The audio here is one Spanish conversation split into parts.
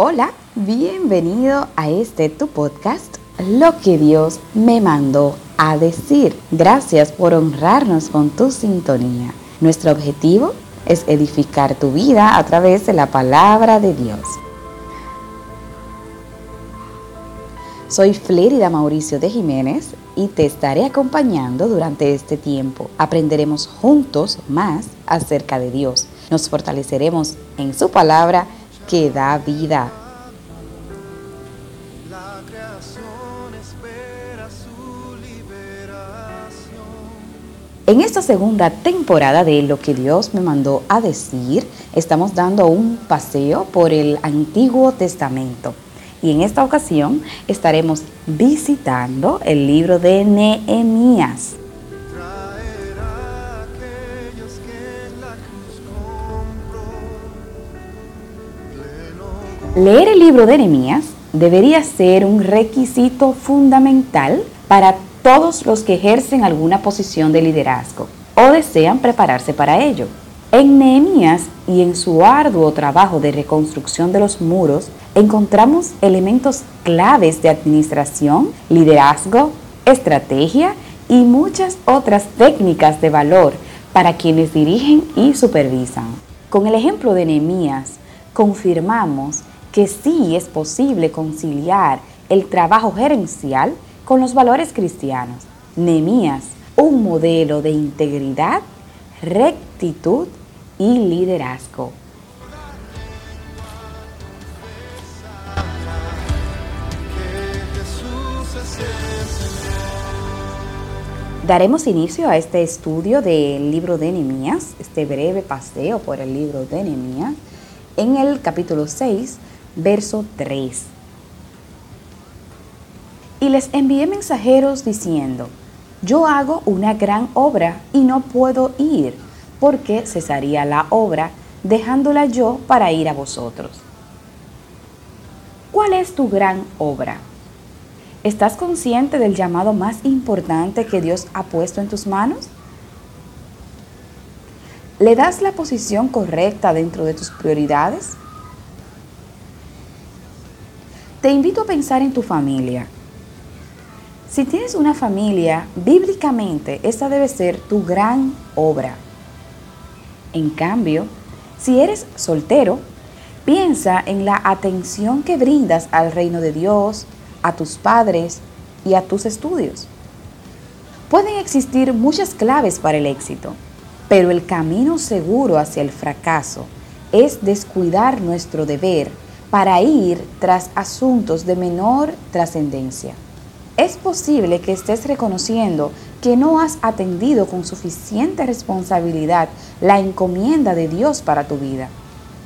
Hola, bienvenido a este tu podcast, Lo que Dios me mandó a decir. Gracias por honrarnos con tu sintonía. Nuestro objetivo es edificar tu vida a través de la palabra de Dios. Soy Flérida Mauricio de Jiménez y te estaré acompañando durante este tiempo. Aprenderemos juntos más acerca de Dios. Nos fortaleceremos en su palabra que da vida. En esta segunda temporada de Lo que Dios me mandó a decir, estamos dando un paseo por el Antiguo Testamento. Y en esta ocasión estaremos visitando el libro de Nehemías. Leer el libro de Nehemías debería ser un requisito fundamental para todos los que ejercen alguna posición de liderazgo o desean prepararse para ello. En Nehemías y en su arduo trabajo de reconstrucción de los muros encontramos elementos claves de administración, liderazgo, estrategia y muchas otras técnicas de valor para quienes dirigen y supervisan. Con el ejemplo de Nehemías, confirmamos que sí es posible conciliar el trabajo gerencial con los valores cristianos. Nemías, un modelo de integridad, rectitud y liderazgo. Daremos inicio a este estudio del libro de Nehemías, este breve paseo por el libro de Nehemías, en el capítulo 6, verso 3. Y les envié mensajeros diciendo, yo hago una gran obra y no puedo ir, porque cesaría la obra, dejándola yo para ir a vosotros. ¿Cuál es tu gran obra? ¿Estás consciente del llamado más importante que Dios ha puesto en tus manos? ¿Le das la posición correcta dentro de tus prioridades? Te invito a pensar en tu familia. Si tienes una familia, bíblicamente esta debe ser tu gran obra. En cambio, si eres soltero, piensa en la atención que brindas al reino de Dios, a tus padres y a tus estudios. Pueden existir muchas claves para el éxito, pero el camino seguro hacia el fracaso es descuidar nuestro deber para ir tras asuntos de menor trascendencia. Es posible que estés reconociendo que no has atendido con suficiente responsabilidad la encomienda de Dios para tu vida.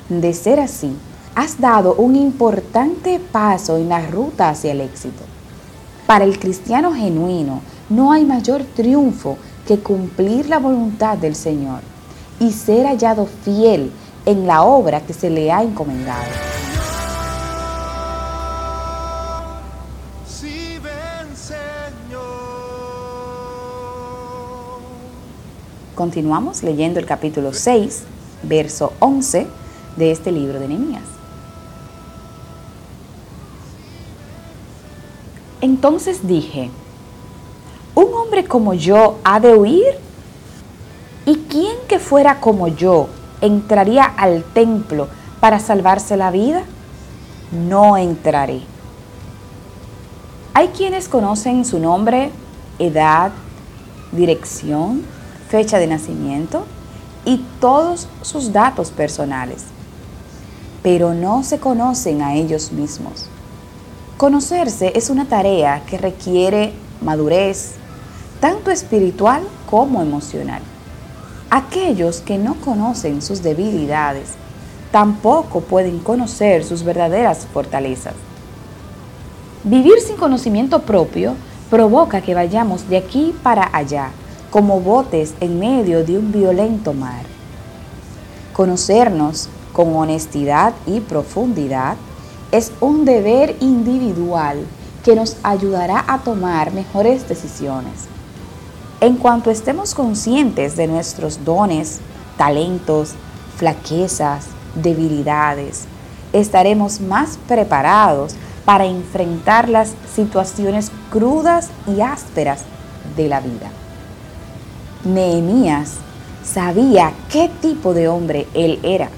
De ser así, has dado un importante paso en la ruta hacia el éxito. Para el cristiano genuino, no hay mayor triunfo que cumplir la voluntad del Señor y ser hallado fiel en la obra que se le ha encomendado. Continuamos leyendo el capítulo 6, verso 11 de este libro de Nehemías. Entonces dije, ¿un hombre como yo ha de huir? ¿Y quién que fuera como yo entraría al templo para salvarse la vida? No entraré. Hay quienes conocen su nombre, edad, dirección, fecha de nacimiento y todos sus datos personales, pero no se conocen a ellos mismos. Conocerse es una tarea que requiere madurez, tanto espiritual como emocional. Aquellos que no conocen sus debilidades tampoco pueden conocer sus verdaderas fortalezas. Vivir sin conocimiento propio provoca que vayamos de aquí para allá como botes en medio de un violento mar. Conocernos con honestidad y profundidad es un deber individual que nos ayudará a tomar mejores decisiones. En cuanto estemos conscientes de nuestros dones, talentos, flaquezas, debilidades estaremos más preparados para enfrentar las situaciones crudas y ásperas de la vida. Nehemías sabía qué tipo de hombre él era,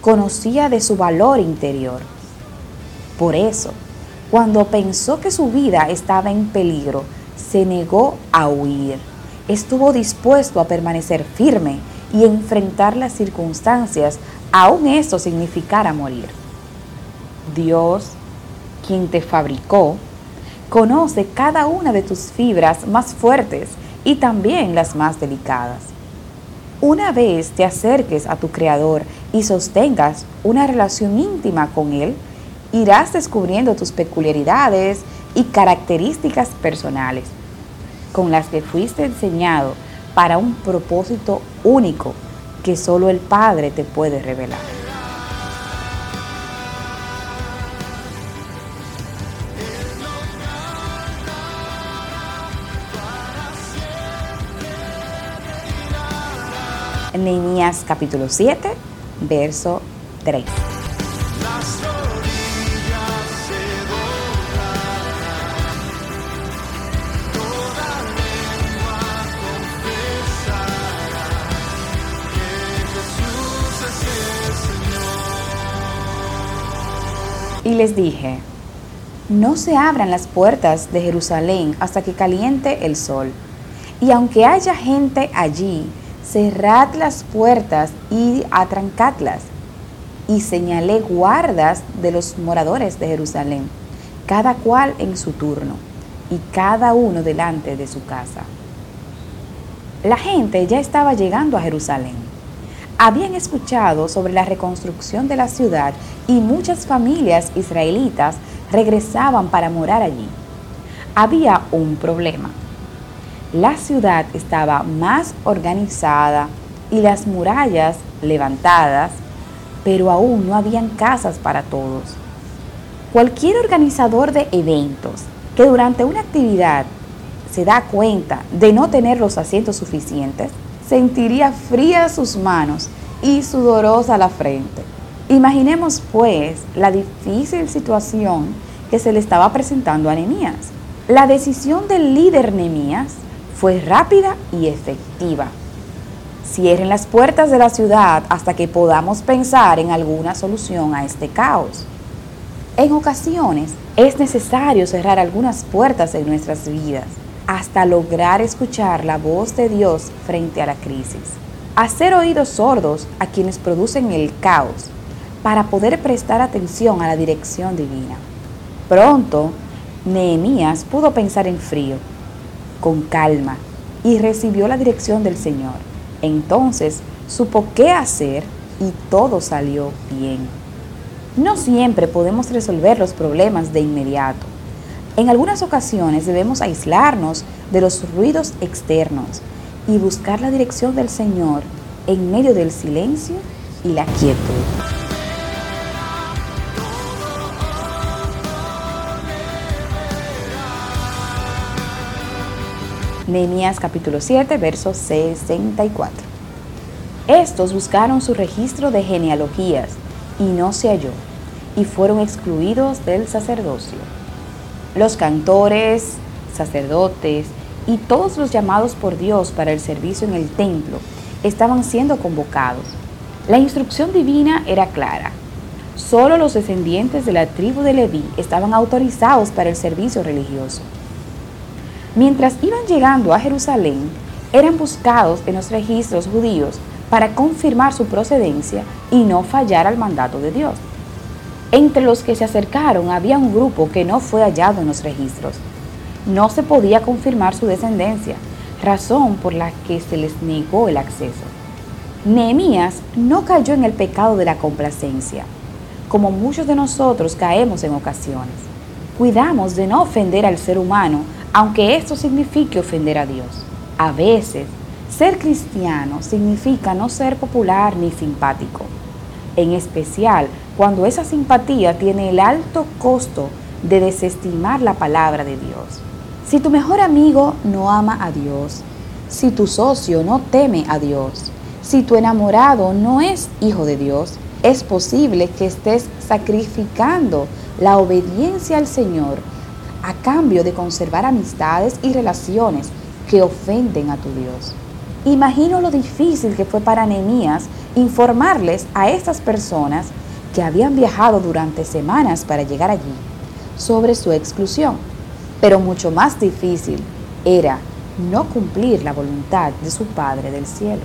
conocía de su valor interior. Por eso, cuando pensó que su vida estaba en peligro, se negó a huir. Estuvo dispuesto a permanecer firme y enfrentar las circunstancias, aun eso significara morir. Dios, quien te fabricó, conoce cada una de tus fibras más fuertes y también las más delicadas. Una vez te acerques a tu Creador y sostengas una relación íntima con Él, irás descubriendo tus peculiaridades y características personales, con las que fuiste enseñado para un propósito único que solo el Padre te puede revelar. Nehemías capítulo 7, verso 3. Y les dije, no se abran las puertas de Jerusalén hasta que caliente el sol. Y aunque haya gente allí, cerrad las puertas y atrancadlas. Y señalé guardas de los moradores de Jerusalén, cada cual en su turno, y cada uno delante de su casa. La gente ya estaba llegando a Jerusalén. Habían escuchado sobre la reconstrucción de la ciudad y muchas familias israelitas regresaban para morar allí. Había un problema la ciudad estaba más organizada y las murallas levantadas, pero aún no habían casas para todos. Cualquier organizador de eventos que durante una actividad se da cuenta de no tener los asientos suficientes, sentiría frías sus manos y sudorosa la frente. Imaginemos pues la difícil situación que se le estaba presentando a Nehemías. La decisión del líder Nehemías fue rápida y efectiva. Cierren las puertas de la ciudad hasta que podamos pensar en alguna solución a este caos. En ocasiones es necesario cerrar algunas puertas en nuestras vidas hasta lograr escuchar la voz de Dios frente a la crisis. Hacer oídos sordos a quienes producen el caos para poder prestar atención a la dirección divina. Pronto, Nehemías pudo pensar en frío con calma y recibió la dirección del Señor. Entonces supo qué hacer y todo salió bien. No siempre podemos resolver los problemas de inmediato. En algunas ocasiones debemos aislarnos de los ruidos externos y buscar la dirección del Señor en medio del silencio y la quietud. Nehemías capítulo 7, verso 64. Estos buscaron su registro de genealogías y no se halló, y fueron excluidos del sacerdocio. Los cantores, sacerdotes y todos los llamados por Dios para el servicio en el templo estaban siendo convocados. La instrucción divina era clara. Solo los descendientes de la tribu de Leví estaban autorizados para el servicio religioso. Mientras iban llegando a Jerusalén, eran buscados en los registros judíos para confirmar su procedencia y no fallar al mandato de Dios. Entre los que se acercaron había un grupo que no fue hallado en los registros. No se podía confirmar su descendencia, razón por la que se les negó el acceso. Nehemías no cayó en el pecado de la complacencia, como muchos de nosotros caemos en ocasiones. Cuidamos de no ofender al ser humano aunque esto signifique ofender a Dios. A veces, ser cristiano significa no ser popular ni simpático, en especial cuando esa simpatía tiene el alto costo de desestimar la palabra de Dios. Si tu mejor amigo no ama a Dios, si tu socio no teme a Dios, si tu enamorado no es hijo de Dios, es posible que estés sacrificando la obediencia al Señor a cambio de conservar amistades y relaciones que ofenden a tu Dios. Imagino lo difícil que fue para Nehemías informarles a estas personas que habían viajado durante semanas para llegar allí sobre su exclusión. Pero mucho más difícil era no cumplir la voluntad de su Padre del cielo.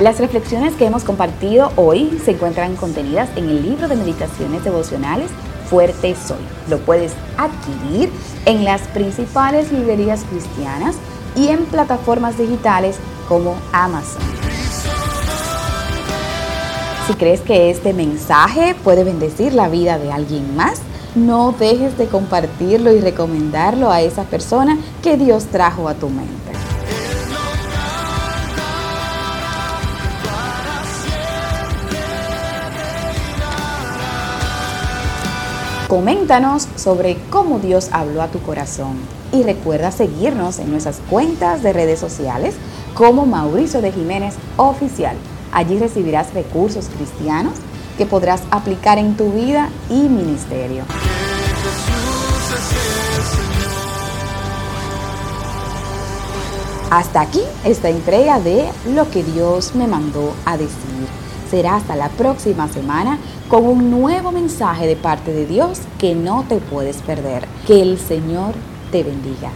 Las reflexiones que hemos compartido hoy se encuentran contenidas en el libro de meditaciones devocionales Fuerte Soy. Lo puedes adquirir en las principales librerías cristianas y en plataformas digitales como Amazon. Si crees que este mensaje puede bendecir la vida de alguien más, no dejes de compartirlo y recomendarlo a esa persona que Dios trajo a tu mente. Coméntanos sobre cómo Dios habló a tu corazón y recuerda seguirnos en nuestras cuentas de redes sociales como Mauricio de Jiménez Oficial. Allí recibirás recursos cristianos que podrás aplicar en tu vida y ministerio. Hasta aquí esta entrega de lo que Dios me mandó a decir. Será hasta la próxima semana con un nuevo mensaje de parte de Dios que no te puedes perder. Que el Señor te bendiga.